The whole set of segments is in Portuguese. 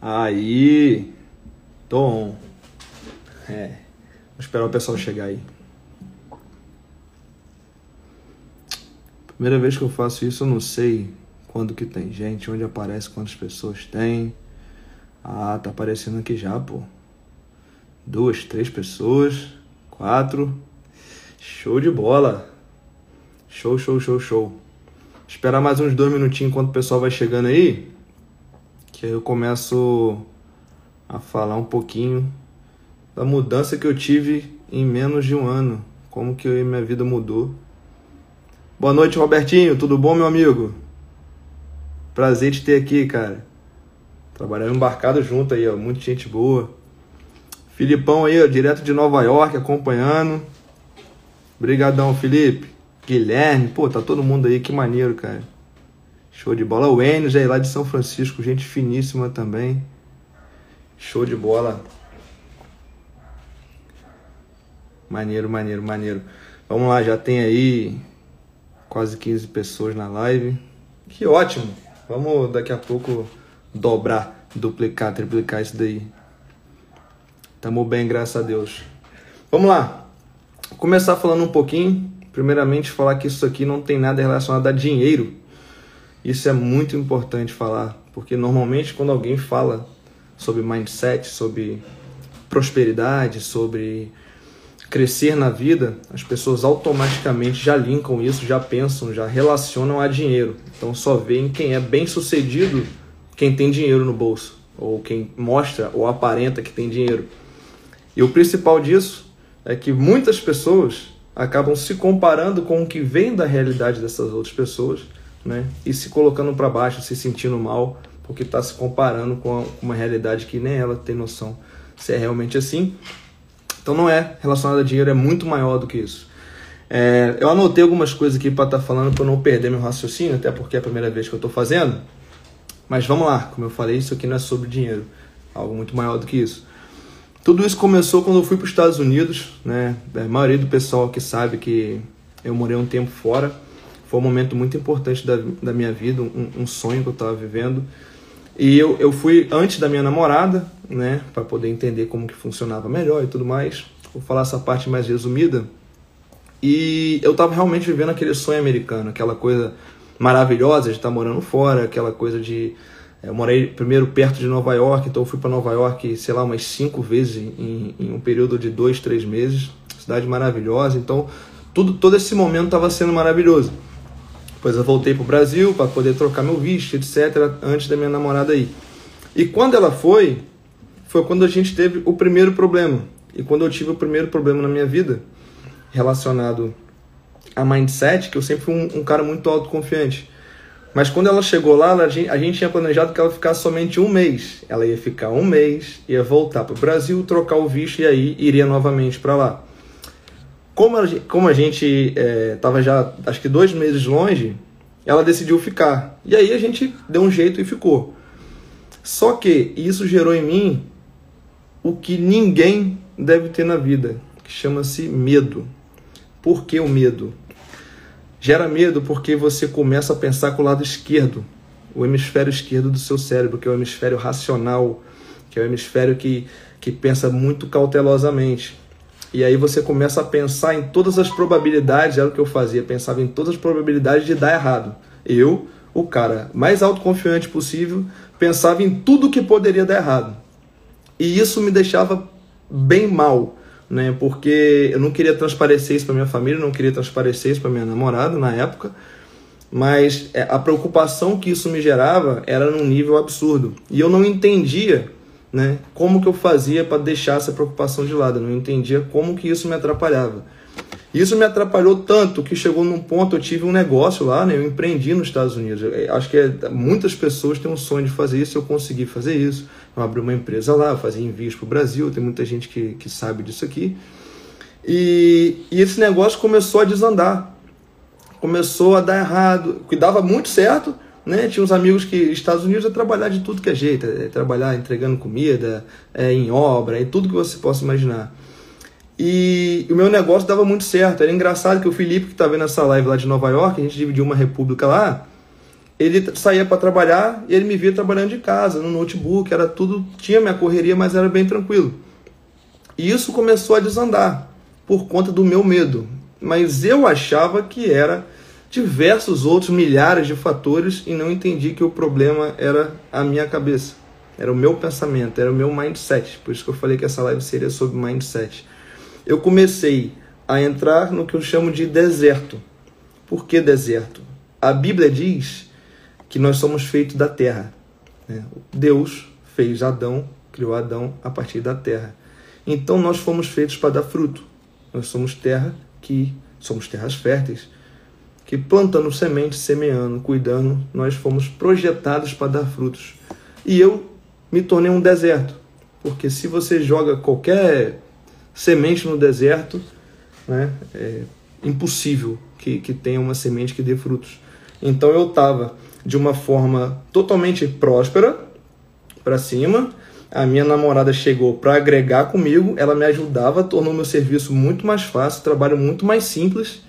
Aí. Tô on. É. Vou esperar o pessoal chegar aí. Primeira vez que eu faço isso, eu não sei quando que tem gente, onde aparece, quantas pessoas tem. Ah, tá aparecendo aqui já, pô. Duas, três pessoas. Quatro. Show de bola. Show, show, show, show. Esperar mais uns dois minutinhos enquanto o pessoal vai chegando aí. Que aí eu começo a falar um pouquinho da mudança que eu tive em menos de um ano. Como que minha vida mudou. Boa noite, Robertinho. Tudo bom, meu amigo? Prazer te ter aqui, cara. Trabalhando embarcado junto aí, ó. Muita gente boa. Filipão aí, ó, direto de Nova York, acompanhando. Obrigadão, Felipe. Guilherme, pô, tá todo mundo aí, que maneiro, cara. Show de bola. O Enio, já lá de São Francisco, gente finíssima também. Show de bola. Maneiro, maneiro, maneiro. Vamos lá, já tem aí quase 15 pessoas na live. Que ótimo! Vamos daqui a pouco dobrar, duplicar, triplicar isso daí. Tamo bem, graças a Deus. Vamos lá. Vou começar falando um pouquinho. Primeiramente, falar que isso aqui não tem nada relacionado a dinheiro. Isso é muito importante falar, porque normalmente quando alguém fala sobre mindset, sobre prosperidade, sobre crescer na vida, as pessoas automaticamente já linkam isso, já pensam, já relacionam a dinheiro. Então só veem quem é bem sucedido, quem tem dinheiro no bolso, ou quem mostra ou aparenta que tem dinheiro. E o principal disso é que muitas pessoas acabam se comparando com o que vem da realidade dessas outras pessoas, né? E se colocando para baixo, se sentindo mal, porque está se comparando com uma realidade que nem ela tem noção se é realmente assim então não é relacionado a dinheiro, é muito maior do que isso. É, eu anotei algumas coisas aqui para estar tá falando para não perder meu raciocínio, até porque é a primeira vez que eu estou fazendo. Mas vamos lá, como eu falei, isso aqui não é sobre dinheiro, algo muito maior do que isso. Tudo isso começou quando eu fui para os Estados Unidos, né? A maioria do pessoal que sabe que eu morei um tempo fora, foi um momento muito importante da, da minha vida, um, um sonho que eu estava vivendo. E eu, eu fui antes da minha namorada, né, para poder entender como que funcionava melhor e tudo mais. Vou falar essa parte mais resumida. E eu estava realmente vivendo aquele sonho americano, aquela coisa maravilhosa de estar tá morando fora, aquela coisa de eu morei primeiro perto de Nova York, então eu fui para Nova York, sei lá, umas cinco vezes em, em, um período de dois, três meses. Cidade maravilhosa, então tudo, todo esse momento estava sendo maravilhoso. Depois eu voltei para o Brasil para poder trocar meu visto, etc., antes da minha namorada ir. E quando ela foi, foi quando a gente teve o primeiro problema. E quando eu tive o primeiro problema na minha vida, relacionado a mindset, que eu sempre fui um, um cara muito autoconfiante. Mas quando ela chegou lá, a gente, a gente tinha planejado que ela ficasse somente um mês. Ela ia ficar um mês, ia voltar para o Brasil, trocar o visto e aí iria novamente para lá. Como a, como a gente estava é, já, acho que dois meses longe, ela decidiu ficar. E aí a gente deu um jeito e ficou. Só que isso gerou em mim o que ninguém deve ter na vida, que chama-se medo. Por que o medo? Gera medo porque você começa a pensar com o lado esquerdo, o hemisfério esquerdo do seu cérebro, que é o hemisfério racional, que é o hemisfério que, que pensa muito cautelosamente. E aí você começa a pensar em todas as probabilidades, era o que eu fazia, pensava em todas as probabilidades de dar errado. Eu, o cara mais autoconfiante possível, pensava em tudo que poderia dar errado. E isso me deixava bem mal, né? Porque eu não queria transparecer isso para minha família, não queria transparecer isso para minha namorada na época, mas é, a preocupação que isso me gerava era num nível absurdo. E eu não entendia né? Como que eu fazia para deixar essa preocupação de lado? Eu não entendia como que isso me atrapalhava. Isso me atrapalhou tanto que chegou num ponto, eu tive um negócio lá, né? Eu empreendi nos Estados Unidos. Eu acho que é, muitas pessoas têm um sonho de fazer isso, eu consegui fazer isso. Eu abri uma empresa lá, fazia envios para o Brasil, tem muita gente que, que sabe disso aqui. E, e esse negócio começou a desandar. Começou a dar errado. Cuidava muito certo, né? Tinha uns amigos que Estados Unidos é trabalhar de tudo que é jeito, é trabalhar entregando comida, é, em obra, em tudo que você possa imaginar. E o meu negócio dava muito certo. Era engraçado que o Felipe, que está vendo essa live lá de Nova York, a gente dividiu uma república lá, ele saía para trabalhar e ele me via trabalhando de casa, no notebook, era tudo, tinha minha correria, mas era bem tranquilo. E isso começou a desandar por conta do meu medo. Mas eu achava que era diversos outros milhares de fatores e não entendi que o problema era a minha cabeça. Era o meu pensamento, era o meu mindset. Por isso que eu falei que essa live seria sobre mindset. Eu comecei a entrar no que eu chamo de deserto. Por que deserto? A Bíblia diz que nós somos feitos da terra. Né? Deus fez Adão, criou Adão a partir da terra. Então nós fomos feitos para dar fruto. Nós somos terra que somos terras férteis, que plantando sementes, semeando, cuidando, nós fomos projetados para dar frutos. E eu me tornei um deserto, porque se você joga qualquer semente no deserto, né, é impossível que, que tenha uma semente que dê frutos. Então eu estava de uma forma totalmente próspera para cima. A minha namorada chegou para agregar comigo, ela me ajudava, tornou meu serviço muito mais fácil, trabalho muito mais simples.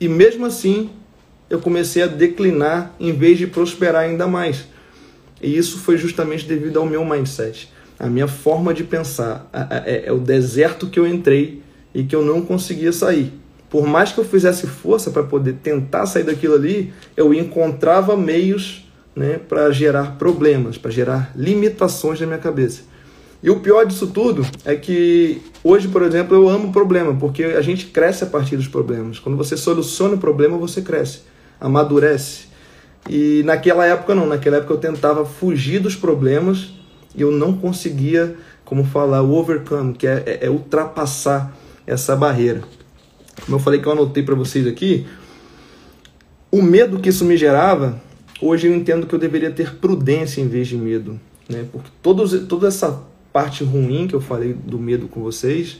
E mesmo assim, eu comecei a declinar em vez de prosperar ainda mais. E isso foi justamente devido ao meu mindset, a minha forma de pensar. É, é o deserto que eu entrei e que eu não conseguia sair. Por mais que eu fizesse força para poder tentar sair daquilo ali, eu encontrava meios né, para gerar problemas, para gerar limitações na minha cabeça. E o pior disso tudo é que hoje, por exemplo, eu amo problema, porque a gente cresce a partir dos problemas. Quando você soluciona o problema, você cresce, amadurece. E naquela época não, naquela época eu tentava fugir dos problemas e eu não conseguia, como falar, o overcome, que é, é, é ultrapassar essa barreira. Como eu falei que eu anotei para vocês aqui, o medo que isso me gerava, hoje eu entendo que eu deveria ter prudência em vez de medo, né? Porque todos, toda essa parte ruim que eu falei do medo com vocês,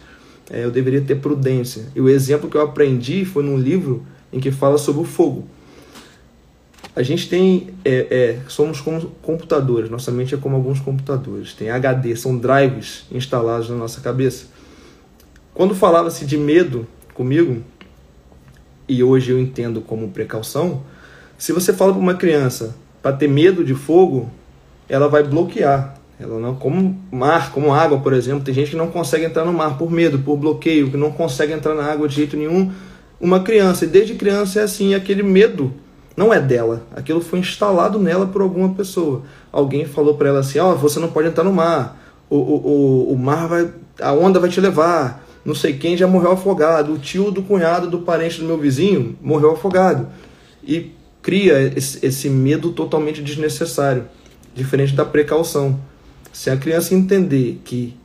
é, eu deveria ter prudência. E o exemplo que eu aprendi foi num livro em que fala sobre o fogo. A gente tem, é, é, somos como computadores, nossa mente é como alguns computadores. Tem HD, são drives instalados na nossa cabeça. Quando falava-se de medo comigo, e hoje eu entendo como precaução, se você fala para uma criança para ter medo de fogo, ela vai bloquear. Ela não, como mar, como água, por exemplo, tem gente que não consegue entrar no mar por medo, por bloqueio, que não consegue entrar na água de jeito nenhum. Uma criança, e desde criança é assim, aquele medo não é dela. Aquilo foi instalado nela por alguma pessoa. Alguém falou para ela assim: ó, oh, você não pode entrar no mar. O, o, o, o mar vai. A onda vai te levar. Não sei quem já morreu afogado. O tio do cunhado do parente do meu vizinho morreu afogado. E cria esse, esse medo totalmente desnecessário. Diferente da precaução. Se a criança entender que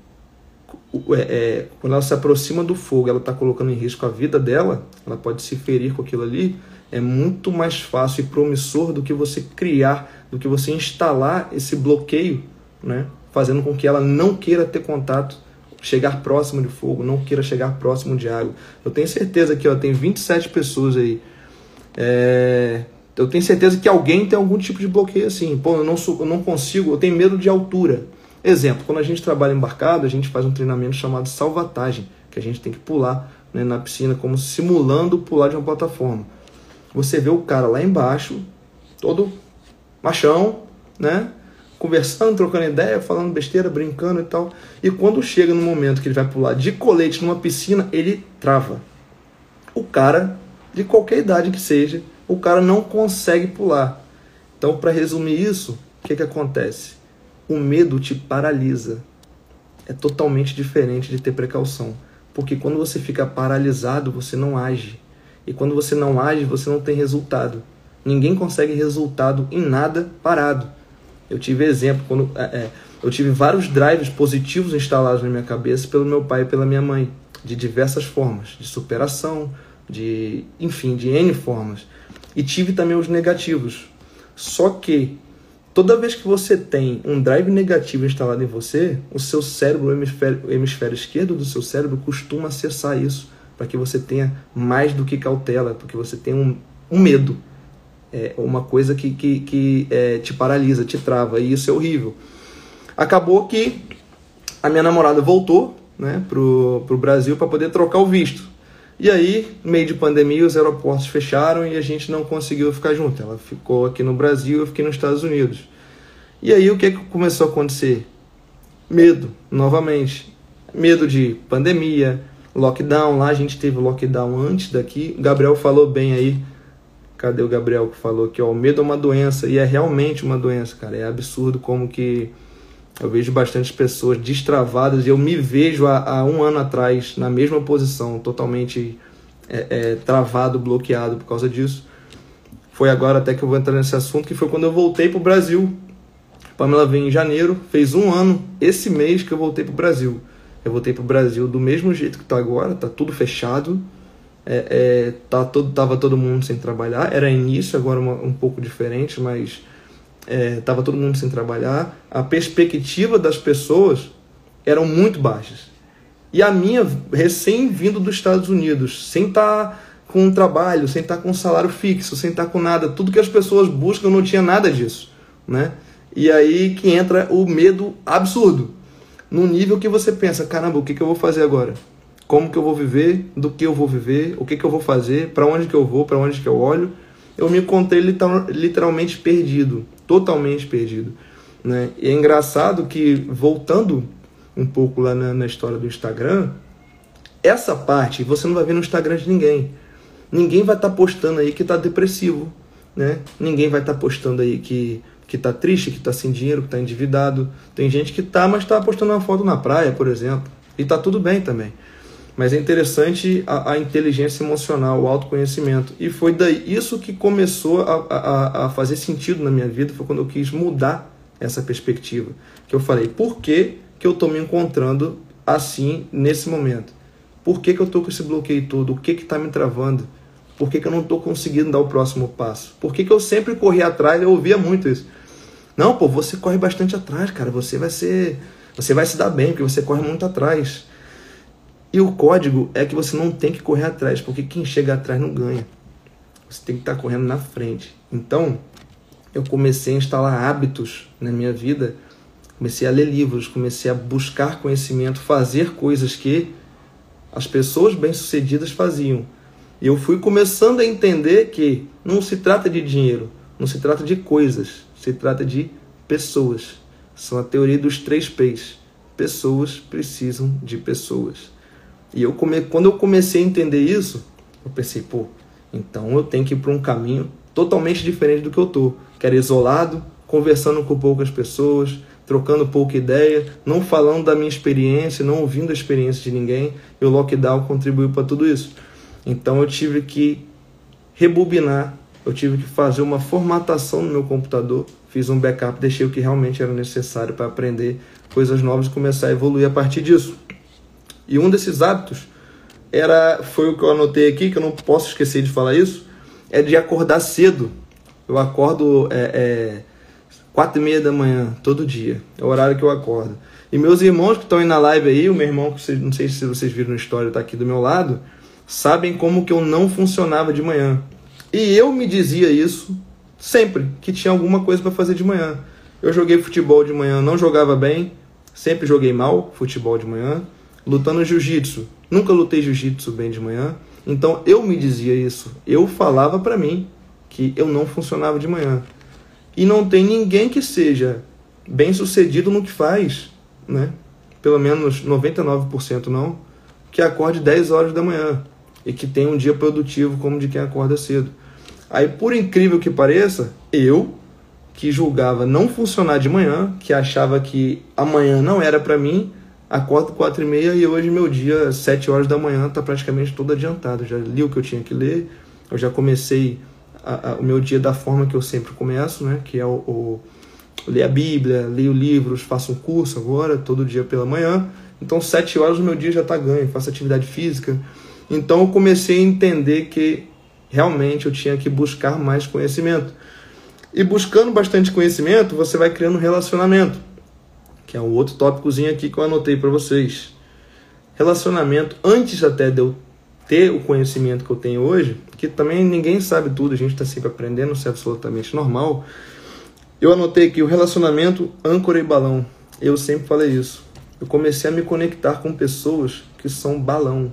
é, é, quando ela se aproxima do fogo, ela está colocando em risco a vida dela, ela pode se ferir com aquilo ali, é muito mais fácil e promissor do que você criar, do que você instalar esse bloqueio, né? fazendo com que ela não queira ter contato, chegar próximo de fogo, não queira chegar próximo de água. Eu tenho certeza que ó, tem 27 pessoas aí. É... Eu tenho certeza que alguém tem algum tipo de bloqueio assim. Pô, eu não, sou, eu não consigo, eu tenho medo de altura. Exemplo, quando a gente trabalha embarcado, a gente faz um treinamento chamado salvatagem, que a gente tem que pular né, na piscina, como simulando pular de uma plataforma você vê o cara lá embaixo, todo machão, né? Conversando, trocando ideia, falando besteira, brincando e tal. E quando chega no momento que ele vai pular de colete numa piscina, ele trava. O cara, de qualquer idade que seja, o cara não consegue pular. Então, para resumir isso, o que, que acontece? O medo te paralisa. É totalmente diferente de ter precaução. Porque quando você fica paralisado, você não age. E quando você não age, você não tem resultado. Ninguém consegue resultado em nada parado. Eu tive exemplo quando é, é, eu tive vários drives positivos instalados na minha cabeça pelo meu pai e pela minha mãe, de diversas formas, de superação, de enfim, de n formas. E tive também os negativos. Só que toda vez que você tem um drive negativo instalado em você, o seu cérebro, o hemisfério, o hemisfério esquerdo do seu cérebro costuma acessar isso para que você tenha mais do que cautela, porque você tem um, um medo, é uma coisa que, que, que é, te paralisa, te trava, e isso é horrível. Acabou que a minha namorada voltou né, pro, pro Brasil para poder trocar o visto. E aí, no meio de pandemia, os aeroportos fecharam e a gente não conseguiu ficar junto. Ela ficou aqui no Brasil, eu fiquei nos Estados Unidos. E aí, o que, que começou a acontecer? Medo, novamente. Medo de pandemia, lockdown. Lá a gente teve lockdown antes daqui. O Gabriel falou bem aí. Cadê o Gabriel que falou que ó, o medo é uma doença e é realmente uma doença, cara. É absurdo como que eu vejo bastante pessoas destravadas e eu me vejo há, há um ano atrás na mesma posição, totalmente é, é, travado, bloqueado por causa disso. Foi agora até que eu vou entrar nesse assunto, que foi quando eu voltei para o Brasil. A Pamela veio em janeiro, fez um ano esse mês que eu voltei para o Brasil. Eu voltei para o Brasil do mesmo jeito que está agora, tá tudo fechado. É, é, tá todo, tava todo mundo sem trabalhar. Era início, agora uma, um pouco diferente, mas estava é, todo mundo sem trabalhar, a perspectiva das pessoas eram muito baixas. E a minha, recém-vindo dos Estados Unidos, sem estar tá com um trabalho, sem estar tá com um salário fixo, sem estar tá com nada, tudo que as pessoas buscam não tinha nada disso, né? E aí que entra o medo absurdo, no nível que você pensa, caramba, o que, que eu vou fazer agora? Como que eu vou viver? Do que eu vou viver? O que, que eu vou fazer? Para onde que eu vou? Para onde que eu olho? Eu me encontrei literalmente perdido, totalmente perdido. Né? E é engraçado que, voltando um pouco lá na, na história do Instagram, essa parte você não vai ver no Instagram de ninguém. Ninguém vai estar tá postando aí que está depressivo. Né? Ninguém vai estar tá postando aí que, que tá triste, que está sem dinheiro, que está endividado. Tem gente que tá, mas está postando uma foto na praia, por exemplo. E tá tudo bem também. Mas é interessante a, a, inteligência emocional, o autoconhecimento. E foi daí isso que começou a, a, a fazer sentido na minha vida, foi quando eu quis mudar essa perspectiva. Que eu falei, por que, que eu estou me encontrando assim nesse momento? Por que, que eu estou com esse bloqueio todo? O que está me travando? Por que, que eu não estou conseguindo dar o próximo passo? Por que, que eu sempre corri atrás? Eu ouvia muito isso. Não, pô, você corre bastante atrás, cara. Você vai ser. Você vai se dar bem, porque você corre muito atrás. E o código é que você não tem que correr atrás, porque quem chega atrás não ganha. Você tem que estar correndo na frente. Então, eu comecei a instalar hábitos na minha vida, comecei a ler livros, comecei a buscar conhecimento, fazer coisas que as pessoas bem-sucedidas faziam. E eu fui começando a entender que não se trata de dinheiro, não se trata de coisas, se trata de pessoas. São a teoria dos três P's. Pessoas precisam de pessoas. E eu come... quando eu comecei a entender isso, eu pensei, pô, então eu tenho que ir para um caminho totalmente diferente do que eu tô. Que era isolado, conversando com poucas pessoas, trocando pouca ideia, não falando da minha experiência, não ouvindo a experiência de ninguém. E o lockdown contribuiu para tudo isso. Então eu tive que rebobinar, eu tive que fazer uma formatação no meu computador, fiz um backup, deixei o que realmente era necessário para aprender coisas novas e começar a evoluir a partir disso. E um desses hábitos era foi o que eu anotei aqui, que eu não posso esquecer de falar isso, é de acordar cedo. Eu acordo é, é, quatro e meia da manhã, todo dia. É o horário que eu acordo. E meus irmãos que estão aí na live aí, o meu irmão, que não sei se vocês viram na história, está aqui do meu lado, sabem como que eu não funcionava de manhã. E eu me dizia isso sempre, que tinha alguma coisa para fazer de manhã. Eu joguei futebol de manhã, não jogava bem, sempre joguei mal futebol de manhã lutando jiu-jitsu. Nunca lutei jiu-jitsu bem de manhã. Então eu me dizia isso. Eu falava para mim que eu não funcionava de manhã. E não tem ninguém que seja bem sucedido no que faz, né? Pelo menos 99% não, que acorde 10 horas da manhã e que tenha um dia produtivo como de quem acorda cedo. Aí, por incrível que pareça, eu que julgava não funcionar de manhã, que achava que amanhã não era para mim, acordo quatro e meia e hoje meu dia, sete horas da manhã, está praticamente todo adiantado. Já li o que eu tinha que ler, eu já comecei a, a, o meu dia da forma que eu sempre começo, né? Que é o, o ler a Bíblia, leio livros, faço um curso agora, todo dia pela manhã. Então, sete horas o meu dia já está ganho, faço atividade física. Então, eu comecei a entender que realmente eu tinha que buscar mais conhecimento. E buscando bastante conhecimento, você vai criando relacionamento que é um outro tópicozinho aqui que eu anotei para vocês. Relacionamento, antes até de eu ter o conhecimento que eu tenho hoje, que também ninguém sabe tudo, a gente está sempre aprendendo, isso é absolutamente normal. Eu anotei aqui o relacionamento âncora e balão. Eu sempre falei isso. Eu comecei a me conectar com pessoas que são balão.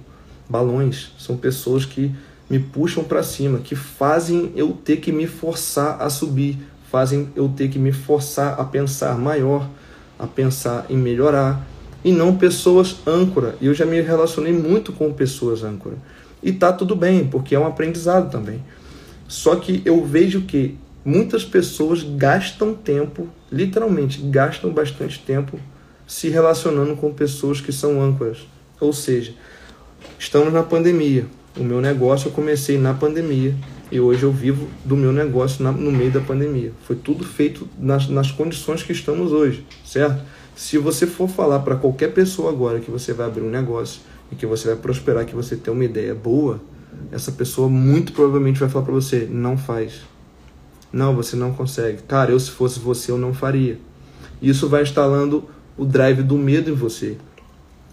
balões, são pessoas que me puxam para cima, que fazem eu ter que me forçar a subir, fazem eu ter que me forçar a pensar maior, a pensar em melhorar, e não pessoas âncora. E eu já me relacionei muito com pessoas âncora. E tá tudo bem, porque é um aprendizado também. Só que eu vejo que muitas pessoas gastam tempo, literalmente gastam bastante tempo se relacionando com pessoas que são âncoras. Ou seja, estamos na pandemia. O meu negócio eu comecei na pandemia e hoje eu vivo do meu negócio na, no meio da pandemia. Foi tudo feito nas, nas condições que estamos hoje, certo? Se você for falar para qualquer pessoa agora que você vai abrir um negócio e que você vai prosperar, que você tem uma ideia boa, essa pessoa muito provavelmente vai falar para você: não faz. Não, você não consegue. Cara, eu se fosse você, eu não faria. Isso vai instalando o drive do medo em você.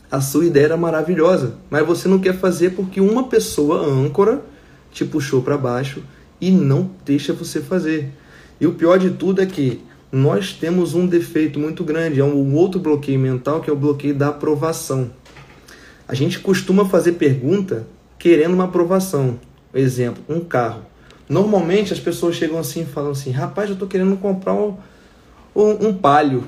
A sua ideia era maravilhosa, mas você não quer fazer porque uma pessoa âncora te puxou para baixo e não deixa você fazer. E o pior de tudo é que nós temos um defeito muito grande, é um outro bloqueio mental que é o bloqueio da aprovação. A gente costuma fazer pergunta querendo uma aprovação. Exemplo, um carro. Normalmente as pessoas chegam assim e falam assim: rapaz, eu estou querendo comprar um, um, um palio.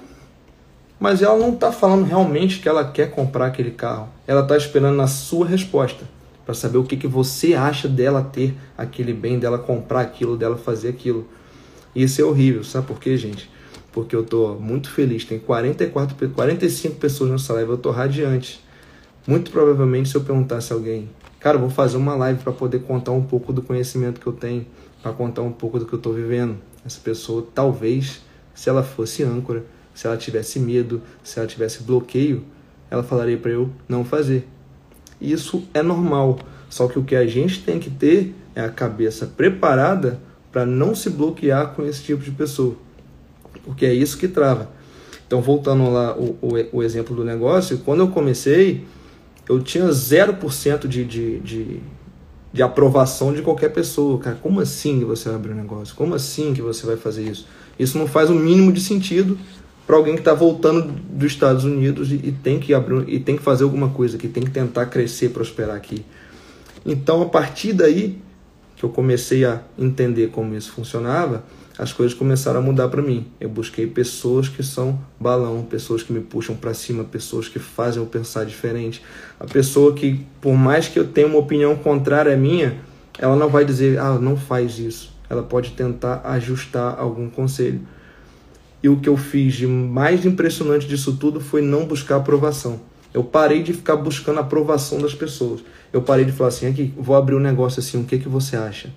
Mas ela não está falando realmente que ela quer comprar aquele carro. Ela está esperando a sua resposta para saber o que, que você acha dela ter aquele bem, dela comprar aquilo, dela fazer aquilo. Isso é horrível, sabe por quê, gente? Porque eu estou muito feliz. Tem 44, 45 pessoas nessa live, eu estou radiante. Muito provavelmente, se eu perguntasse a alguém, cara, vou fazer uma live para poder contar um pouco do conhecimento que eu tenho, para contar um pouco do que eu estou vivendo. Essa pessoa, talvez, se ela fosse âncora, se ela tivesse medo, se ela tivesse bloqueio, ela falaria para eu não fazer. Isso é normal, só que o que a gente tem que ter é a cabeça preparada para não se bloquear com esse tipo de pessoa, porque é isso que trava. Então, voltando lá o, o, o exemplo do negócio, quando eu comecei, eu tinha 0% de, de, de, de aprovação de qualquer pessoa. Cara, como assim que você vai abrir um negócio? Como assim que você vai fazer isso? Isso não faz o mínimo de sentido para alguém que está voltando dos Estados Unidos e, e, tem que abrir e tem que fazer alguma coisa, que tem que tentar crescer, prosperar aqui. Então, a partir daí que eu comecei a entender como isso funcionava, as coisas começaram a mudar para mim. Eu busquei pessoas que são balão, pessoas que me puxam para cima, pessoas que fazem eu pensar diferente. A pessoa que, por mais que eu tenha uma opinião contrária à minha, ela não vai dizer, ah, não faz isso. Ela pode tentar ajustar algum conselho. E o que eu fiz de mais impressionante disso tudo foi não buscar aprovação. Eu parei de ficar buscando a aprovação das pessoas. Eu parei de falar assim, aqui, vou abrir um negócio assim, o que, que você acha?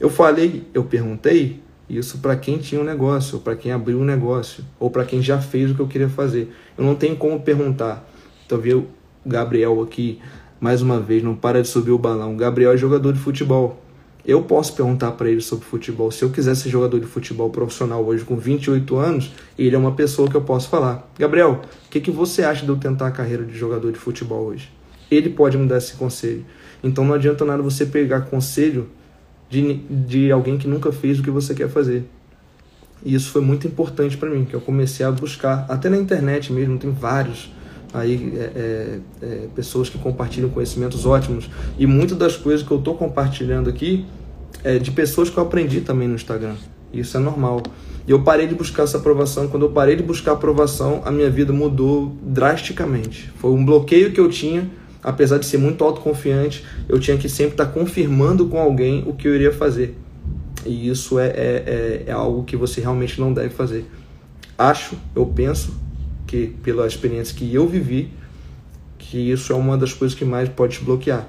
Eu falei, eu perguntei, isso para quem tinha um negócio, para quem abriu um negócio, ou para quem já fez o que eu queria fazer. Eu não tenho como perguntar. Talvez o Gabriel aqui, mais uma vez, não para de subir o balão. Gabriel é jogador de futebol. Eu posso perguntar para ele sobre futebol. Se eu quiser ser jogador de futebol profissional hoje com 28 anos, ele é uma pessoa que eu posso falar. Gabriel, o que, que você acha de eu tentar a carreira de jogador de futebol hoje? Ele pode me dar esse conselho. Então não adianta nada você pegar conselho de, de alguém que nunca fez o que você quer fazer. E isso foi muito importante para mim, que eu comecei a buscar, até na internet mesmo, tem vários aí é, é, é, pessoas que compartilham conhecimentos ótimos. E muitas das coisas que eu estou compartilhando aqui é de pessoas que eu aprendi também no Instagram. Isso é normal. E eu parei de buscar essa aprovação. Quando eu parei de buscar aprovação, a minha vida mudou drasticamente. Foi um bloqueio que eu tinha apesar de ser muito autoconfiante, eu tinha que sempre estar confirmando com alguém o que eu iria fazer. E isso é, é, é, é algo que você realmente não deve fazer. Acho, eu penso, que pela experiência que eu vivi, que isso é uma das coisas que mais pode te bloquear.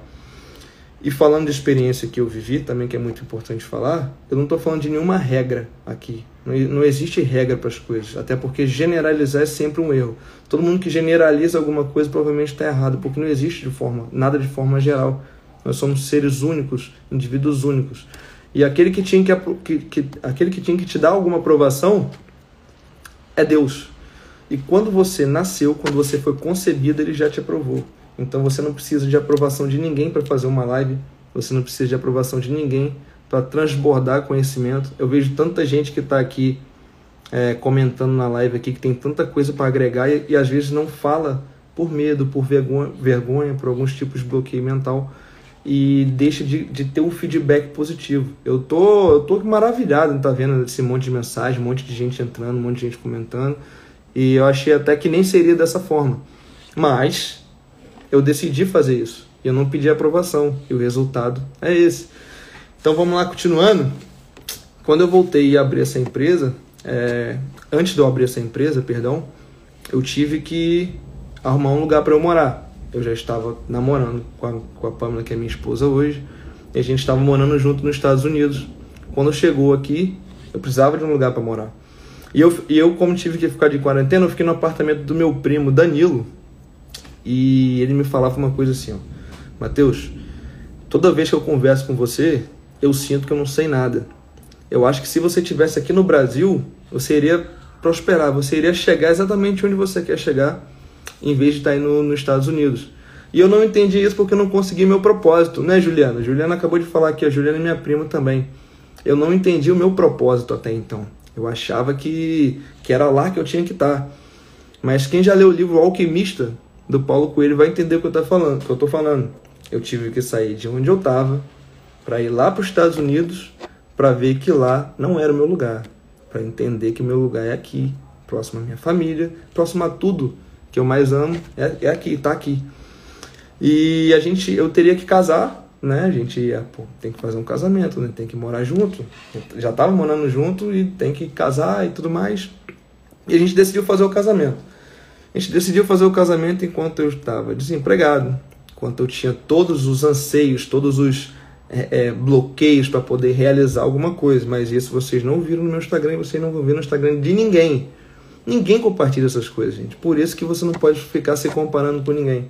E falando de experiência que eu vivi, também que é muito importante falar, eu não estou falando de nenhuma regra aqui. Não existe regra para as coisas, até porque generalizar é sempre um erro. Todo mundo que generaliza alguma coisa provavelmente está errado, porque não existe de forma, nada de forma geral. Nós somos seres únicos, indivíduos únicos. E aquele que tinha que, que, que, aquele que tinha que te dar alguma aprovação é Deus. E quando você nasceu, quando você foi concebido, ele já te aprovou. Então você não precisa de aprovação de ninguém para fazer uma live, você não precisa de aprovação de ninguém para transbordar conhecimento. Eu vejo tanta gente que está aqui é, comentando na live aqui que tem tanta coisa para agregar e, e, às vezes não fala por medo, por vergonha, vergonha por alguns tipos de bloqueio mental e deixa de, de ter um feedback positivo. Eu tô, eu tô maravilhado, tá vendo esse monte de mensagem, um monte de gente entrando, um monte de gente comentando. E eu achei até que nem seria dessa forma. Mas eu decidi fazer isso. Eu não pedi aprovação. E o resultado é esse. Então vamos lá, continuando. Quando eu voltei e abri essa empresa, é, antes de eu abrir essa empresa, perdão, eu tive que arrumar um lugar para eu morar. Eu já estava namorando com a, com a Pamela, que é minha esposa hoje, e a gente estava morando junto nos Estados Unidos. Quando chegou aqui, eu precisava de um lugar para morar. E eu, e eu, como tive que ficar de quarentena, eu fiquei no apartamento do meu primo Danilo. E ele me falava uma coisa assim: ó, Mateus, toda vez que eu converso com você, eu sinto que eu não sei nada. Eu acho que se você tivesse aqui no Brasil, você iria prosperar, você iria chegar exatamente onde você quer chegar, em vez de estar aí no, nos Estados Unidos. E eu não entendi isso porque eu não consegui meu propósito, né, Juliana? Juliana acabou de falar aqui, a Juliana é minha prima também. Eu não entendi o meu propósito até então. Eu achava que, que era lá que eu tinha que estar. Mas quem já leu o livro Alquimista, do Paulo Coelho, vai entender o que eu estou falando. Que eu tô falando. Eu tive que sair de onde eu estava para ir lá para os Estados Unidos para ver que lá não era o meu lugar. Para entender que o meu lugar é aqui, próximo à minha família, próximo a tudo que eu mais amo, é, é aqui, tá aqui. E a gente, eu teria que casar né? A gente pô, tem que fazer um casamento, né? Tem que morar junto. Já tava morando junto e tem que casar e tudo mais. E a gente decidiu fazer o casamento. A gente decidiu fazer o casamento enquanto eu estava desempregado, enquanto eu tinha todos os anseios, todos os é, é, bloqueios para poder realizar alguma coisa. Mas isso vocês não viram no meu Instagram, vocês não vão ver no Instagram de ninguém. Ninguém compartilha essas coisas, gente. Por isso que você não pode ficar se comparando com ninguém.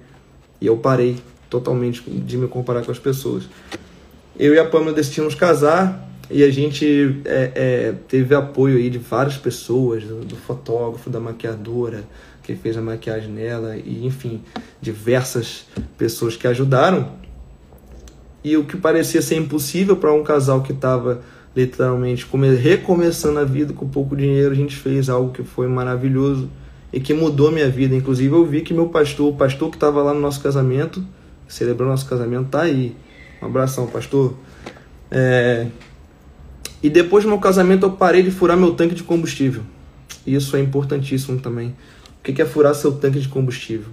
E eu parei totalmente de me comparar com as pessoas. Eu e a Pamela decidimos casar e a gente é, é, teve apoio aí de várias pessoas, do, do, fotógrafo, da maquiadora que fez a maquiagem nela e enfim, diversas pessoas que ajudaram. E o que parecia ser impossível para um casal que estava literalmente recomeçando a vida com pouco dinheiro, a gente fez algo que foi maravilhoso e que mudou minha vida. Inclusive eu vi que meu pastor, o pastor que estava lá no nosso casamento, celebrou nosso casamento, tá aí. Um abração, pastor. É... E depois do meu casamento eu parei de furar meu tanque de combustível. Isso é importantíssimo também. O que é furar seu tanque de combustível?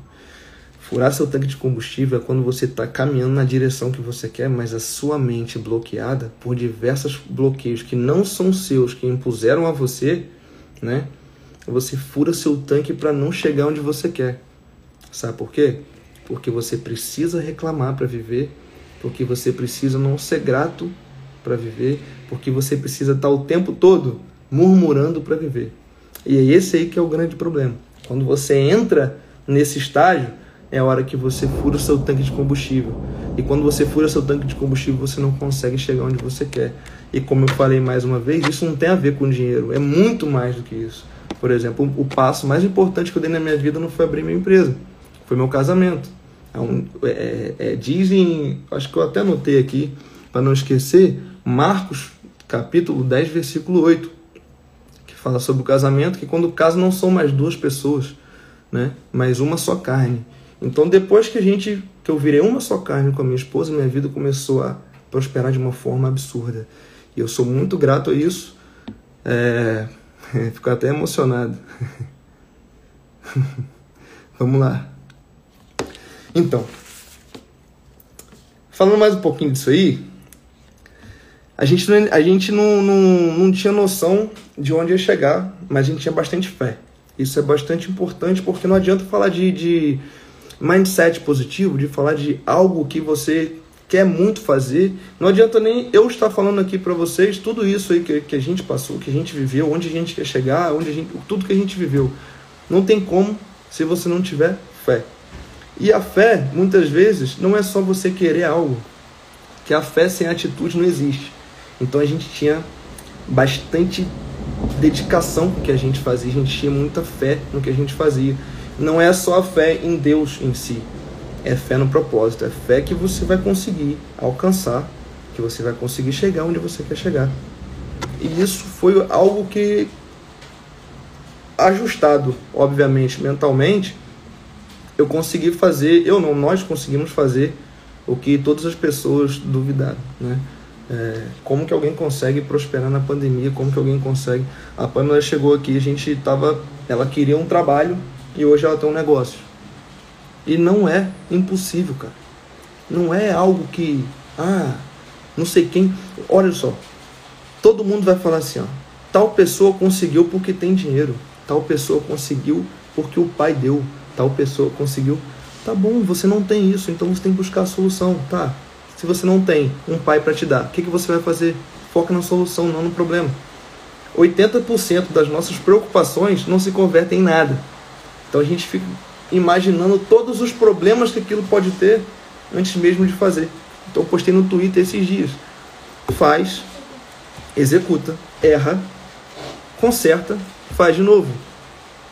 Furar seu tanque de combustível é quando você está caminhando na direção que você quer, mas a sua mente bloqueada por diversos bloqueios que não são seus, que impuseram a você, né? Você fura seu tanque para não chegar onde você quer. Sabe por quê? Porque você precisa reclamar para viver, porque você precisa não ser grato para viver, porque você precisa estar o tempo todo murmurando para viver. E é esse aí que é o grande problema. Quando você entra nesse estágio, é a hora que você fura o seu tanque de combustível. E quando você fura seu tanque de combustível, você não consegue chegar onde você quer. E como eu falei mais uma vez, isso não tem a ver com dinheiro, é muito mais do que isso. Por exemplo, o passo mais importante que eu dei na minha vida não foi abrir minha empresa, foi meu casamento. É, é, é, dizem, acho que eu até anotei aqui, para não esquecer, Marcos capítulo 10, versículo 8, que fala sobre o casamento, que quando casa não são mais duas pessoas, né, mas uma só carne. Então depois que a gente, que eu virei uma só carne com a minha esposa, minha vida começou a prosperar de uma forma absurda. E eu sou muito grato a isso. É... Fico até emocionado. Vamos lá. Então, falando mais um pouquinho disso aí, a gente, não, a gente não, não, não tinha noção de onde ia chegar, mas a gente tinha bastante fé. Isso é bastante importante porque não adianta falar de, de mindset positivo, de falar de algo que você quer muito fazer. Não adianta nem eu estar falando aqui para vocês tudo isso aí que, que a gente passou, que a gente viveu, onde a gente quer chegar, onde a gente, tudo que a gente viveu. Não tem como se você não tiver fé. E a fé, muitas vezes, não é só você querer algo. Que a fé sem atitude não existe. Então a gente tinha bastante dedicação que a gente fazia, a gente tinha muita fé no que a gente fazia. Não é só a fé em Deus em si, é fé no propósito, é fé que você vai conseguir alcançar, que você vai conseguir chegar onde você quer chegar. E isso foi algo que ajustado, obviamente, mentalmente, eu consegui fazer, eu não, nós conseguimos fazer o que todas as pessoas duvidaram, né? É, como que alguém consegue prosperar na pandemia? Como que alguém consegue? A Pamela chegou aqui, a gente tava, ela queria um trabalho e hoje ela tem um negócio. E não é impossível, cara. Não é algo que, ah, não sei quem. Olha só, todo mundo vai falar assim, ó, tal pessoa conseguiu porque tem dinheiro, tal pessoa conseguiu porque o pai deu, tal pessoa conseguiu. Tá bom, você não tem isso, então você tem que buscar a solução, tá? Se você não tem um pai para te dar, o que, que você vai fazer? Foca na solução, não no problema. 80% das nossas preocupações não se convertem em nada. Então a gente fica imaginando todos os problemas que aquilo pode ter antes mesmo de fazer. Então postei no Twitter esses dias. Faz, executa, erra, conserta, faz de novo.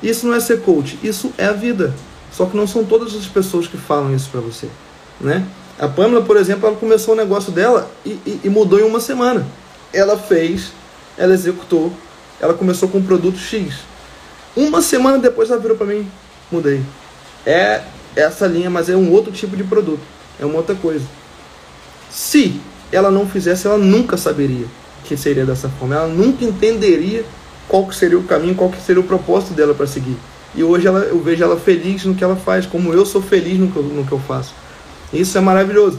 Isso não é ser coach, isso é a vida. Só que não são todas as pessoas que falam isso para você, né? A Pamela, por exemplo, ela começou o negócio dela e, e, e mudou em uma semana. Ela fez, ela executou, ela começou com um produto X. Uma semana depois ela virou para mim, mudei. É essa linha, mas é um outro tipo de produto, é uma outra coisa. Se ela não fizesse, ela nunca saberia que seria dessa forma. Ela nunca entenderia qual que seria o caminho, qual que seria o propósito dela para seguir. E hoje ela, eu vejo ela feliz no que ela faz, como eu sou feliz no que eu, no que eu faço. Isso é maravilhoso.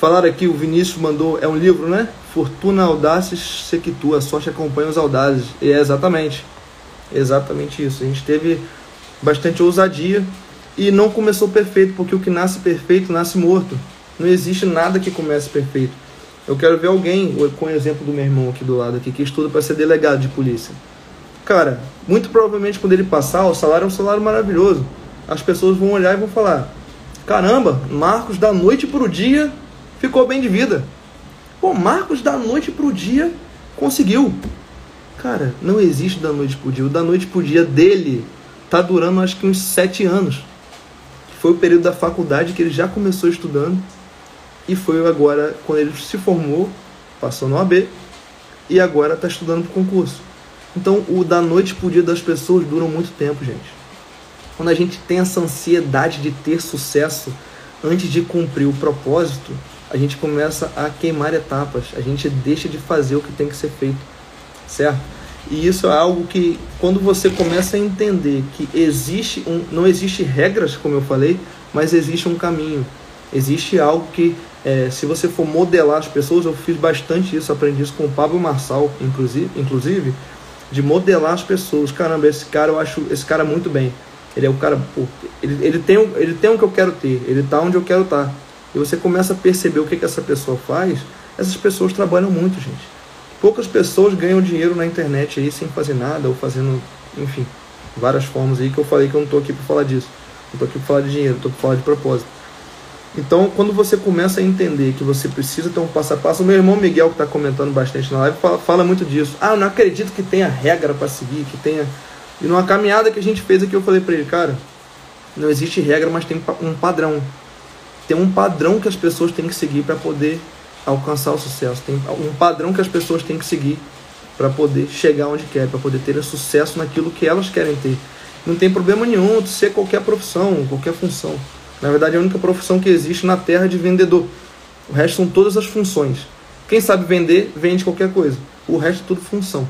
Falaram aqui, o Vinícius mandou, é um livro, né? Fortuna Audaces Sequitu, a sorte acompanha os audazes. E é exatamente, exatamente isso. A gente teve bastante ousadia e não começou perfeito, porque o que nasce perfeito nasce morto. Não existe nada que comece perfeito. Eu quero ver alguém, com o exemplo do meu irmão aqui do lado, aqui, que estuda para ser delegado de polícia. Cara, muito provavelmente quando ele passar, o salário é um salário maravilhoso. As pessoas vão olhar e vão falar: Caramba, Marcos da noite para o dia ficou bem de vida. Pô, Marcos da noite para o dia conseguiu. Cara, não existe da noite para o dia. O da noite para o dia dele tá durando acho que uns sete anos. Foi o período da faculdade que ele já começou estudando. E foi agora, quando ele se formou, passou no AB. E agora está estudando para concurso. Então, o da noite para o dia das pessoas dura muito tempo, gente. Quando a gente tem essa ansiedade de ter sucesso antes de cumprir o propósito, a gente começa a queimar etapas, a gente deixa de fazer o que tem que ser feito, certo? E isso é algo que, quando você começa a entender que existe um, não existe regras, como eu falei, mas existe um caminho, existe algo que, é, se você for modelar as pessoas, eu fiz bastante isso, aprendi isso com o Pablo Marçal, inclusive, inclusive, de modelar as pessoas. Caramba, esse cara eu acho esse cara muito bem. Ele é o cara, ele, ele, tem, ele tem o que eu quero ter, ele está onde eu quero estar. Tá. E você começa a perceber o que, que essa pessoa faz, essas pessoas trabalham muito, gente. Poucas pessoas ganham dinheiro na internet aí sem fazer nada, ou fazendo, enfim, várias formas aí que eu falei que eu não estou aqui para falar disso. Não estou aqui para falar de dinheiro, estou para falar de propósito. Então, quando você começa a entender que você precisa ter um passo a passo, o meu irmão Miguel, que está comentando bastante na live, fala, fala muito disso. Ah, eu não acredito que tenha regra para seguir, que tenha e numa caminhada que a gente fez aqui, eu falei para ele, cara, não existe regra, mas tem um padrão. Tem um padrão que as pessoas têm que seguir para poder alcançar o sucesso. Tem um padrão que as pessoas têm que seguir para poder chegar onde querem, para poder ter sucesso naquilo que elas querem ter. Não tem problema nenhum de ser qualquer profissão, qualquer função. Na verdade, é a única profissão que existe na Terra de vendedor. O resto são todas as funções. Quem sabe vender, vende qualquer coisa. O resto é tudo função.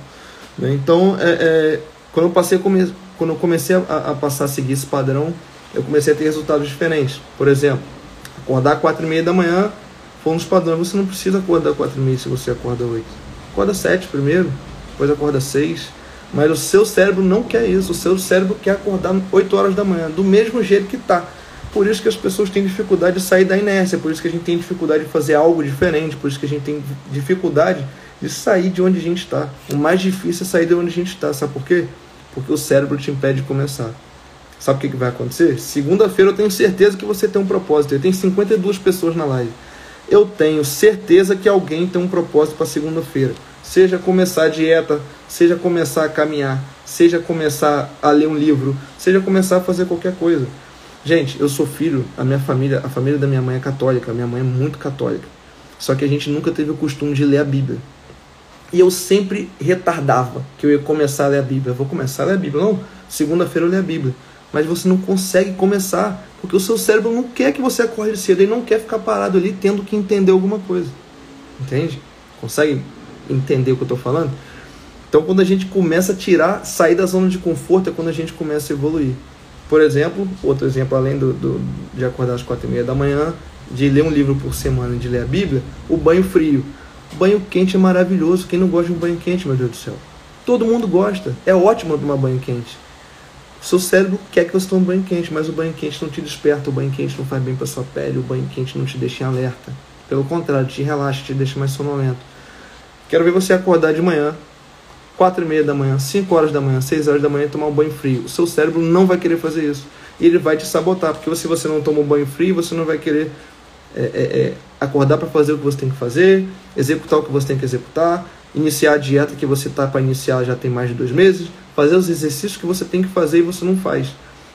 Né? Então, é, é quando eu, passei, quando eu comecei a, a, passar a seguir esse padrão, eu comecei a ter resultados diferentes. Por exemplo, acordar 4 e meia da manhã foi um dos padrões. Você não precisa acordar 4 e meia se você acorda 8. Acorda 7 primeiro, depois acorda 6. Mas o seu cérebro não quer isso. O seu cérebro quer acordar 8 horas da manhã, do mesmo jeito que está. Por isso que as pessoas têm dificuldade de sair da inércia, por isso que a gente tem dificuldade de fazer algo diferente, por isso que a gente tem dificuldade de sair de onde a gente está. O mais difícil é sair de onde a gente está. Sabe por quê? porque o cérebro te impede de começar. Sabe o que, que vai acontecer? Segunda-feira eu tenho certeza que você tem um propósito. Eu tenho 52 pessoas na live. Eu tenho certeza que alguém tem um propósito para segunda-feira. Seja começar a dieta, seja começar a caminhar, seja começar a ler um livro, seja começar a fazer qualquer coisa. Gente, eu sou filho, a minha família, a família da minha mãe é católica, minha mãe é muito católica. Só que a gente nunca teve o costume de ler a Bíblia. E eu sempre retardava que eu ia começar a ler a Bíblia. Eu vou começar a ler a Bíblia. Não, segunda-feira eu leio a Bíblia. mas você não consegue começar, porque o seu cérebro não quer que você acorde cedo, ele não quer ficar parado ali tendo que entender alguma coisa. Entende? Consegue entender o que eu estou falando? Então, quando a gente começa a tirar, sair da zona de conforto, é quando a gente começa a evoluir. Por exemplo, outro exemplo, além do, do de acordar às quatro e meia da manhã, de ler um livro por semana e de ler a Bíblia, o banho frio. O banho quente é maravilhoso. Quem não gosta de um banho quente, meu Deus do céu? Todo mundo gosta. É ótimo tomar banho quente. Seu cérebro quer que você tome banho quente, mas o banho quente não te desperta, o banho quente não faz bem para sua pele, o banho quente não te deixa em alerta. Pelo contrário, te relaxa, te deixa mais sonolento. Quero ver você acordar de manhã, quatro e meia da manhã, 5 horas da manhã, 6 horas da manhã, tomar um banho frio. O seu cérebro não vai querer fazer isso. E ele vai te sabotar, porque se você não toma um banho frio, você não vai querer é, é, é, acordar para fazer o que você tem que fazer, executar o que você tem que executar, iniciar a dieta que você está para iniciar já tem mais de dois meses, fazer os exercícios que você tem que fazer e você não faz.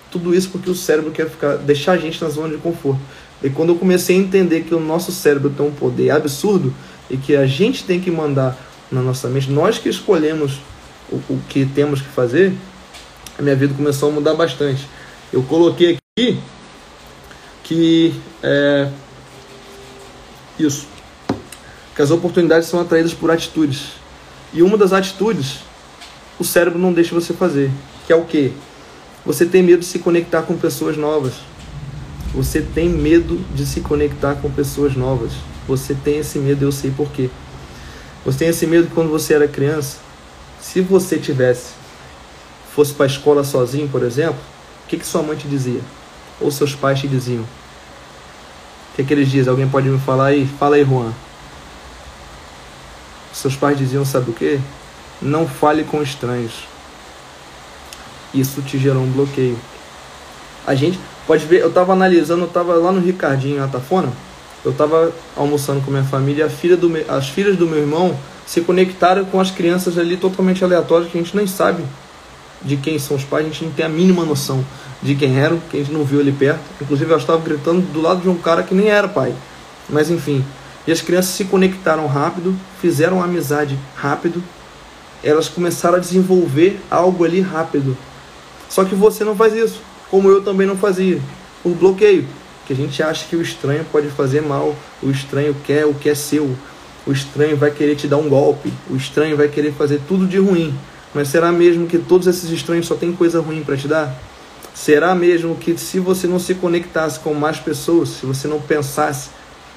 Tudo isso porque o cérebro quer ficar, deixar a gente na zona de conforto. E quando eu comecei a entender que o nosso cérebro tem um poder absurdo e que a gente tem que mandar na nossa mente, nós que escolhemos o, o que temos que fazer, a minha vida começou a mudar bastante. Eu coloquei aqui que é, isso, que as oportunidades são atraídas por atitudes. E uma das atitudes, o cérebro não deixa você fazer, que é o quê? Você tem medo de se conectar com pessoas novas. Você tem medo de se conectar com pessoas novas. Você tem esse medo, eu sei por quê. Você tem esse medo quando você era criança, se você tivesse fosse para a escola sozinho, por exemplo, o que, que sua mãe te dizia? Ou seus pais te diziam? O que, que eles dizem? Alguém pode me falar aí? Fala aí, Juan. Seus pais diziam, sabe o que? Não fale com estranhos. Isso te gerou um bloqueio. A gente pode ver, eu estava analisando, eu estava lá no Ricardinho, Atafona, eu estava almoçando com minha família, filha do, as filhas do meu irmão se conectaram com as crianças ali totalmente aleatórias que a gente nem sabe de quem são os pais, a gente não tem a mínima noção de quem eram, que a gente não viu ali perto. Inclusive, eu estava gritando do lado de um cara que nem era pai. Mas enfim, e as crianças se conectaram rápido, fizeram amizade rápido, elas começaram a desenvolver algo ali rápido. Só que você não faz isso, como eu também não fazia. O bloqueio que a gente acha que o estranho pode fazer mal, o estranho quer o que é seu, o estranho vai querer te dar um golpe, o estranho vai querer fazer tudo de ruim. Mas será mesmo que todos esses estranhos só têm coisa ruim para te dar? Será mesmo que se você não se conectasse com mais pessoas, se você não pensasse,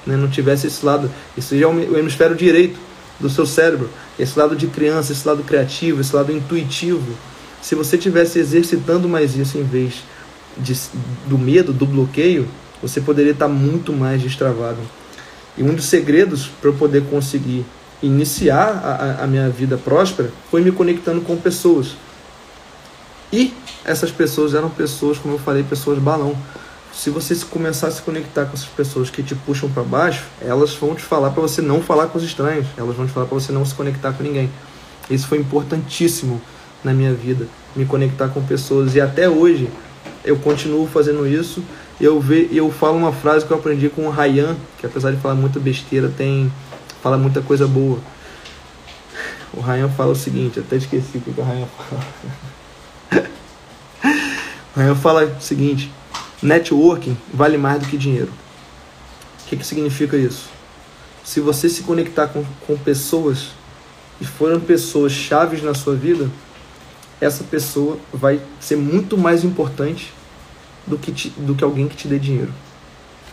né, não tivesse esse lado, esse é o hemisfério direito do seu cérebro, esse lado de criança, esse lado criativo, esse lado intuitivo, se você tivesse exercitando mais isso em vez de, do medo, do bloqueio, você poderia estar muito mais destravado. E um dos segredos para eu poder conseguir iniciar a, a, minha vida próspera foi me conectando com pessoas. E essas pessoas eram pessoas, como eu falei, pessoas balão. Se você começar a se conectar com essas pessoas que te puxam para baixo, elas vão te falar para você não falar com os estranhos, elas vão te falar para você não se conectar com ninguém. Isso foi importantíssimo na minha vida, me conectar com pessoas e até hoje eu continuo fazendo isso eu, ve, eu falo uma frase que eu aprendi com o Ryan, que apesar de falar muita besteira, tem fala muita coisa boa. O Ryan fala o seguinte, até esqueci o que o Ryan fala. o Ryan fala o seguinte, networking vale mais do que dinheiro. O que, que significa isso? Se você se conectar com, com pessoas e foram pessoas chaves na sua vida, essa pessoa vai ser muito mais importante do que, te, do que alguém que te dê dinheiro.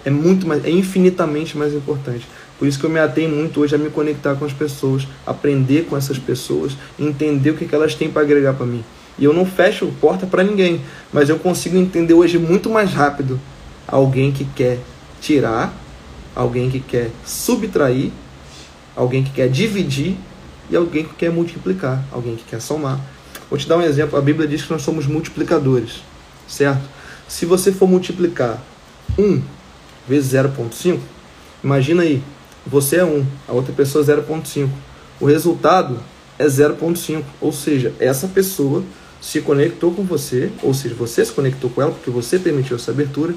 É muito mais, é infinitamente mais importante. Por isso que eu me atei muito hoje a me conectar com as pessoas, aprender com essas pessoas, entender o que, que elas têm para agregar para mim. E eu não fecho porta para ninguém, mas eu consigo entender hoje muito mais rápido alguém que quer tirar, alguém que quer subtrair, alguém que quer dividir e alguém que quer multiplicar, alguém que quer somar. Vou te dar um exemplo. A Bíblia diz que nós somos multiplicadores, certo? Se você for multiplicar 1 vezes 0,5, imagina aí, você é 1, a outra pessoa é 0,5. O resultado é 0,5, ou seja, essa pessoa se conectou com você, ou seja, você se conectou com ela porque você permitiu essa abertura.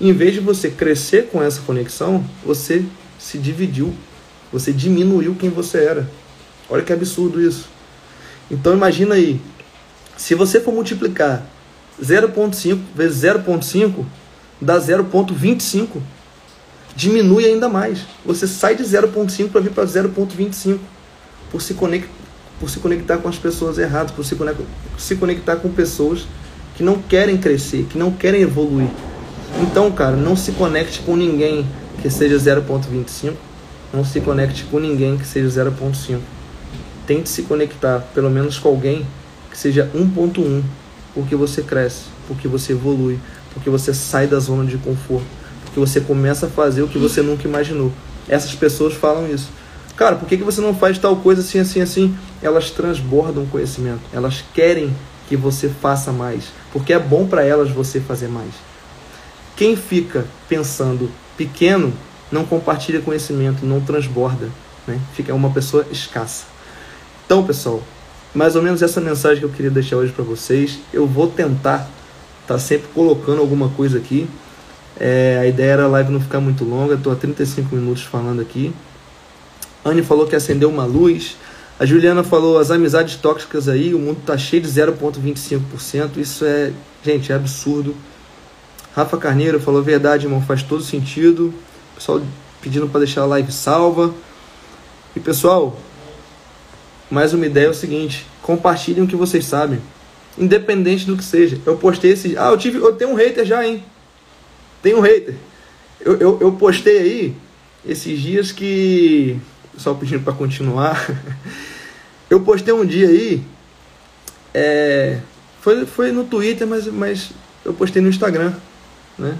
Em vez de você crescer com essa conexão, você se dividiu, você diminuiu quem você era. Olha que absurdo isso. Então imagina aí, se você for multiplicar 0.5 vezes 0.5 dá 0.25. Diminui ainda mais. Você sai de 0.5 para vir para 0.25 por se, conect, por se conectar com as pessoas erradas, por se conectar, se conectar com pessoas que não querem crescer, que não querem evoluir. Então, cara, não se conecte com ninguém que seja 0.25, não se conecte com ninguém que seja 0.5. Tente se conectar, pelo menos com alguém que seja 1.1, porque você cresce, porque você evolui, porque você sai da zona de conforto, porque você começa a fazer o que você nunca imaginou. Essas pessoas falam isso. Cara, por que, que você não faz tal coisa assim, assim, assim? Elas transbordam conhecimento, elas querem que você faça mais, porque é bom para elas você fazer mais. Quem fica pensando pequeno não compartilha conhecimento, não transborda, né? Fica uma pessoa escassa. Então, pessoal, mais ou menos essa mensagem que eu queria deixar hoje para vocês. Eu vou tentar estar tá sempre colocando alguma coisa aqui. É, a ideia era a live não ficar muito longa, estou há 35 minutos falando aqui. Anne falou que acendeu uma luz. A Juliana falou as amizades tóxicas aí, o mundo tá cheio de 0,25%. Isso é, gente, é absurdo. Rafa Carneiro falou verdade, irmão, faz todo sentido. Pessoal pedindo para deixar a live salva. E pessoal, mais uma ideia é o seguinte: compartilhem o que vocês sabem, independente do que seja. Eu postei esse, ah, eu tive, eu tenho um hater já, hein? Tem um hater. Eu, eu, eu postei aí esses dias que só pedindo para continuar. Eu postei um dia aí, é, foi, foi no Twitter, mas, mas eu postei no Instagram, né?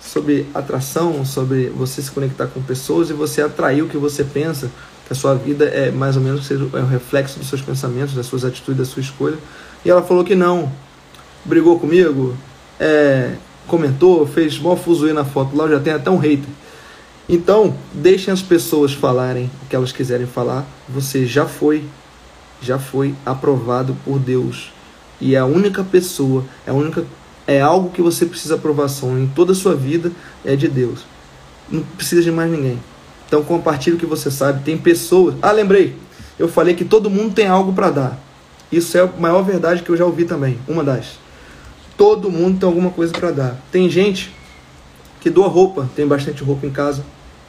Sobre atração, sobre você se conectar com pessoas e você atrair o que você pensa, que a sua vida é mais ou menos é um reflexo dos seus pensamentos, das suas atitudes, da sua escolha. E ela falou que não, brigou comigo, é, comentou, fez mó fuzuê na foto lá, já tem até um hater. Então, deixem as pessoas falarem o que elas quiserem falar. Você já foi, já foi aprovado por Deus. E é a única pessoa, é a única é algo que você precisa aprovação em toda a sua vida é de Deus. Não precisa de mais ninguém. Então compartilhe o que você sabe. Tem pessoas. Ah, lembrei. Eu falei que todo mundo tem algo para dar. Isso é a maior verdade que eu já ouvi também. Uma das. Todo mundo tem alguma coisa para dar. Tem gente que doa roupa, tem bastante roupa em casa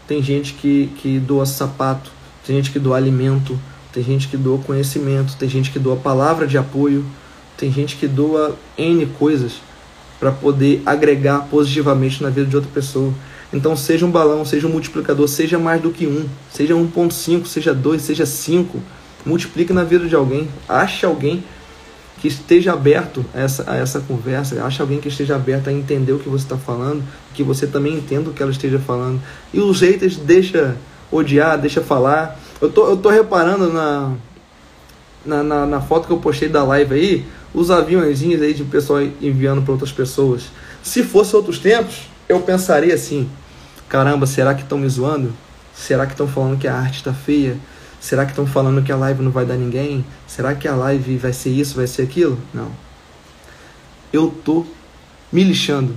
tem gente que, que doa sapato, tem gente que doa alimento, tem gente que doa conhecimento, tem gente que doa palavra de apoio, tem gente que doa N coisas para poder agregar positivamente na vida de outra pessoa. Então, seja um balão, seja um multiplicador, seja mais do que um, seja 1,5, seja 2, seja 5, multiplique na vida de alguém, ache alguém que esteja aberto a essa, a essa conversa, ache alguém que esteja aberto a entender o que você está falando, que você também entenda o que ela esteja falando. E os haters deixa odiar, deixa falar. Eu tô, eu tô reparando na, na, na, na foto que eu postei da live aí, os aviãozinhos aí de pessoal enviando para outras pessoas. Se fosse outros tempos, eu pensaria assim: caramba, será que estão me zoando? Será que estão falando que a arte está feia? Será que estão falando que a live não vai dar ninguém? Será que a live vai ser isso, vai ser aquilo? Não. Eu tô me lixando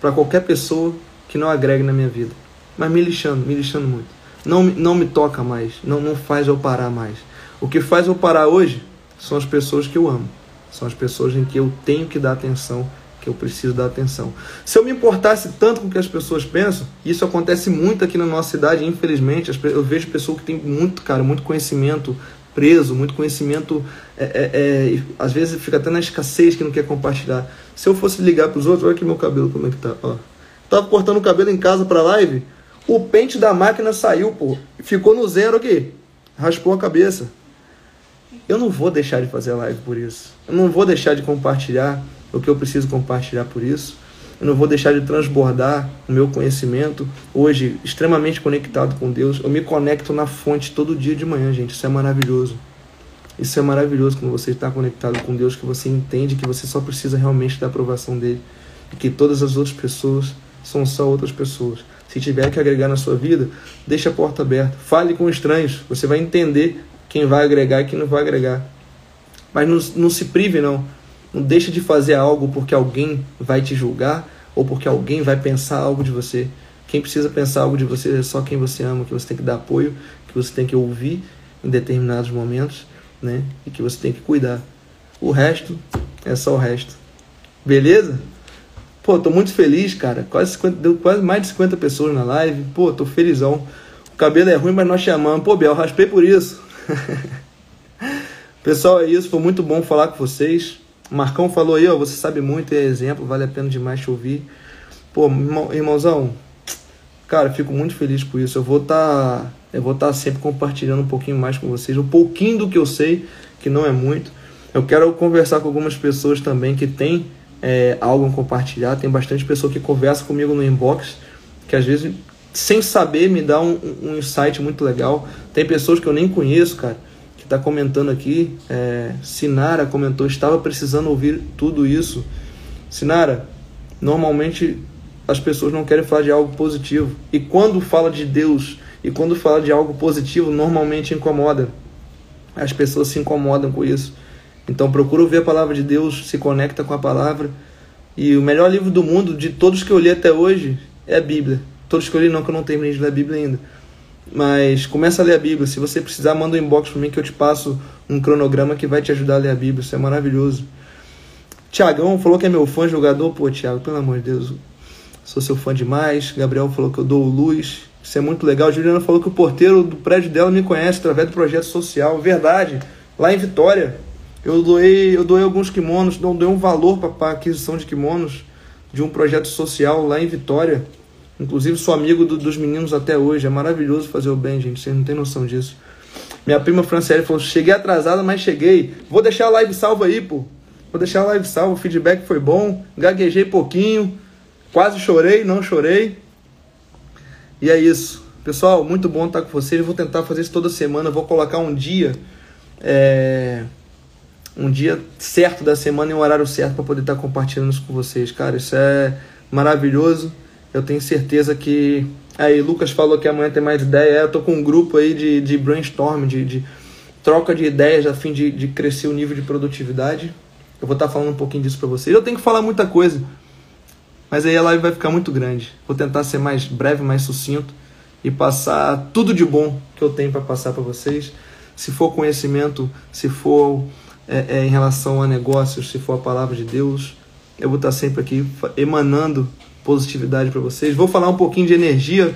para qualquer pessoa que não agregue na minha vida. Mas me lixando, me lixando muito. Não, não me toca mais, não, não faz eu parar mais. O que faz eu parar hoje são as pessoas que eu amo. São as pessoas em que eu tenho que dar atenção que eu preciso dar atenção. Se eu me importasse tanto com o que as pessoas pensam, isso acontece muito aqui na nossa cidade, infelizmente, eu vejo pessoas que têm muito, cara, muito conhecimento preso, muito conhecimento, é, é, é, às vezes fica até na escassez que não quer compartilhar. Se eu fosse ligar para os outros, olha aqui meu cabelo como é que tá, ó. Tava cortando o cabelo em casa para live, o pente da máquina saiu, pô, ficou no zero aqui, raspou a cabeça. Eu não vou deixar de fazer live por isso. Eu não vou deixar de compartilhar o que eu preciso compartilhar por isso. Eu não vou deixar de transbordar o meu conhecimento. Hoje, extremamente conectado com Deus, eu me conecto na fonte todo dia de manhã, gente. Isso é maravilhoso. Isso é maravilhoso quando você está conectado com Deus, que você entende que você só precisa realmente da aprovação dele. E que todas as outras pessoas são só outras pessoas. Se tiver que agregar na sua vida, deixe a porta aberta. Fale com estranhos. Você vai entender quem vai agregar e quem não vai agregar. Mas não, não se prive, não não deixa de fazer algo porque alguém vai te julgar ou porque alguém vai pensar algo de você. Quem precisa pensar algo de você é só quem você ama, que você tem que dar apoio, que você tem que ouvir em determinados momentos, né? E que você tem que cuidar. O resto é só o resto. Beleza? Pô, tô muito feliz, cara. Quase 50, deu quase mais de 50 pessoas na live. Pô, tô felizão. O cabelo é ruim, mas nós chamamos. Pô, Biel, raspei por isso. Pessoal, é isso. Foi muito bom falar com vocês. Marcão falou aí, ó. Você sabe muito, é exemplo. Vale a pena demais te ouvir. Pô, irmãozão, cara, fico muito feliz por isso. Eu vou estar. Tá, eu vou estar tá sempre compartilhando um pouquinho mais com vocês. Um pouquinho do que eu sei, que não é muito. Eu quero conversar com algumas pessoas também que têm é, algo a compartilhar. Tem bastante pessoa que conversa comigo no inbox, que às vezes, sem saber, me dá um, um insight muito legal. Tem pessoas que eu nem conheço, cara, está comentando aqui. É, Sinara comentou, estava precisando ouvir tudo isso. Sinara, normalmente as pessoas não querem falar de algo positivo. E quando fala de Deus e quando fala de algo positivo, normalmente incomoda. As pessoas se incomodam com isso. Então procura ouvir a palavra de Deus, se conecta com a palavra. E o melhor livro do mundo, de todos que eu li até hoje, é a Bíblia. Todos que eu li não, que eu não terminei de ler a Bíblia ainda. Mas começa a ler a Bíblia. Se você precisar, manda um inbox para mim que eu te passo um cronograma que vai te ajudar a ler a Bíblia. Isso é maravilhoso. Tiagão falou que é meu fã jogador. Pô, Tiago, pelo amor de Deus, sou seu fã demais. Gabriel falou que eu dou luz. Isso é muito legal. Juliana falou que o porteiro do prédio dela me conhece através do projeto social. Verdade. Lá em Vitória. Eu doei, eu doei alguns kimonos, não dei um valor para aquisição de kimonos de um projeto social lá em Vitória. Inclusive sou amigo do, dos meninos até hoje. É maravilhoso fazer o bem, gente. Vocês não têm noção disso. Minha prima Franciele falou: cheguei atrasada, mas cheguei. Vou deixar a live salva aí, pô. Vou deixar a live salva. O feedback foi bom. Gaguejei pouquinho. Quase chorei, não chorei. E é isso. Pessoal, muito bom estar com vocês. Eu vou tentar fazer isso toda semana. Eu vou colocar um dia. É um dia certo da semana e um horário certo para poder estar compartilhando isso com vocês, cara. Isso é maravilhoso. Eu tenho certeza que. Aí, Lucas falou que amanhã tem mais ideia. É, eu tô com um grupo aí de, de brainstorm, de, de troca de ideias a fim de, de crescer o nível de produtividade. Eu vou estar tá falando um pouquinho disso para vocês. Eu tenho que falar muita coisa, mas aí a live vai ficar muito grande. Vou tentar ser mais breve, mais sucinto e passar tudo de bom que eu tenho para passar para vocês. Se for conhecimento, se for é, é, em relação a negócios, se for a palavra de Deus. Eu vou estar sempre aqui emanando positividade para vocês. Vou falar um pouquinho de energia.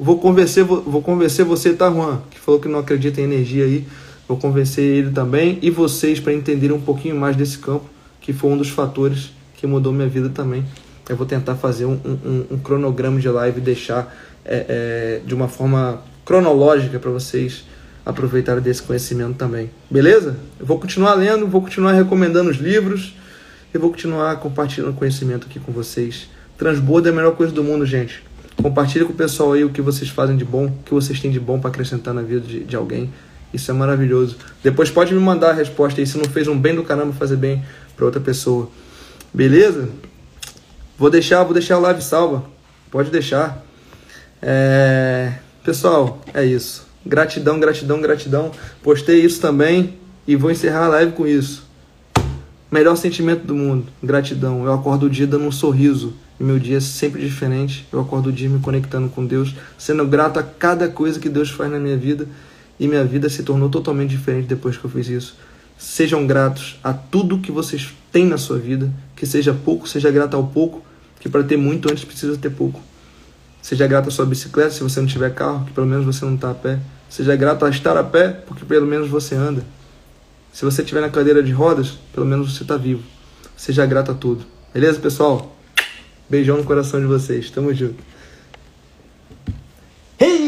Vou convencer, vou, convencer você, tá, Juan? Que falou que não acredita em energia aí. Vou convencer ele também e vocês para entenderem um pouquinho mais desse campo, que foi um dos fatores que mudou minha vida também. Eu vou tentar fazer um, um, um cronograma de live e deixar é, é, de uma forma cronológica para vocês aproveitar desse conhecimento também. Beleza? Eu vou continuar lendo, vou continuar recomendando os livros e vou continuar compartilhando conhecimento aqui com vocês. Transbordo é a melhor coisa do mundo, gente. Compartilhe com o pessoal aí o que vocês fazem de bom, o que vocês têm de bom para acrescentar na vida de, de alguém. Isso é maravilhoso. Depois pode me mandar a resposta aí se não fez um bem do caramba fazer bem para outra pessoa. Beleza? Vou deixar, vou deixar a live salva. Pode deixar. É... Pessoal, é isso. Gratidão, gratidão, gratidão. Postei isso também e vou encerrar a live com isso. Melhor sentimento do mundo, gratidão. Eu acordo o dia dando um sorriso. Meu dia é sempre diferente. Eu acordo o dia me conectando com Deus, sendo grato a cada coisa que Deus faz na minha vida. E minha vida se tornou totalmente diferente depois que eu fiz isso. Sejam gratos a tudo que vocês têm na sua vida. Que seja pouco, seja grato ao pouco. Que para ter muito antes precisa ter pouco. Seja grato à sua bicicleta se você não tiver carro, que pelo menos você não está a pé. Seja grato a estar a pé, porque pelo menos você anda. Se você estiver na cadeira de rodas, pelo menos você está vivo. Seja grato a tudo. Beleza, pessoal? Beijão no coração de vocês. Tamo junto. Hey!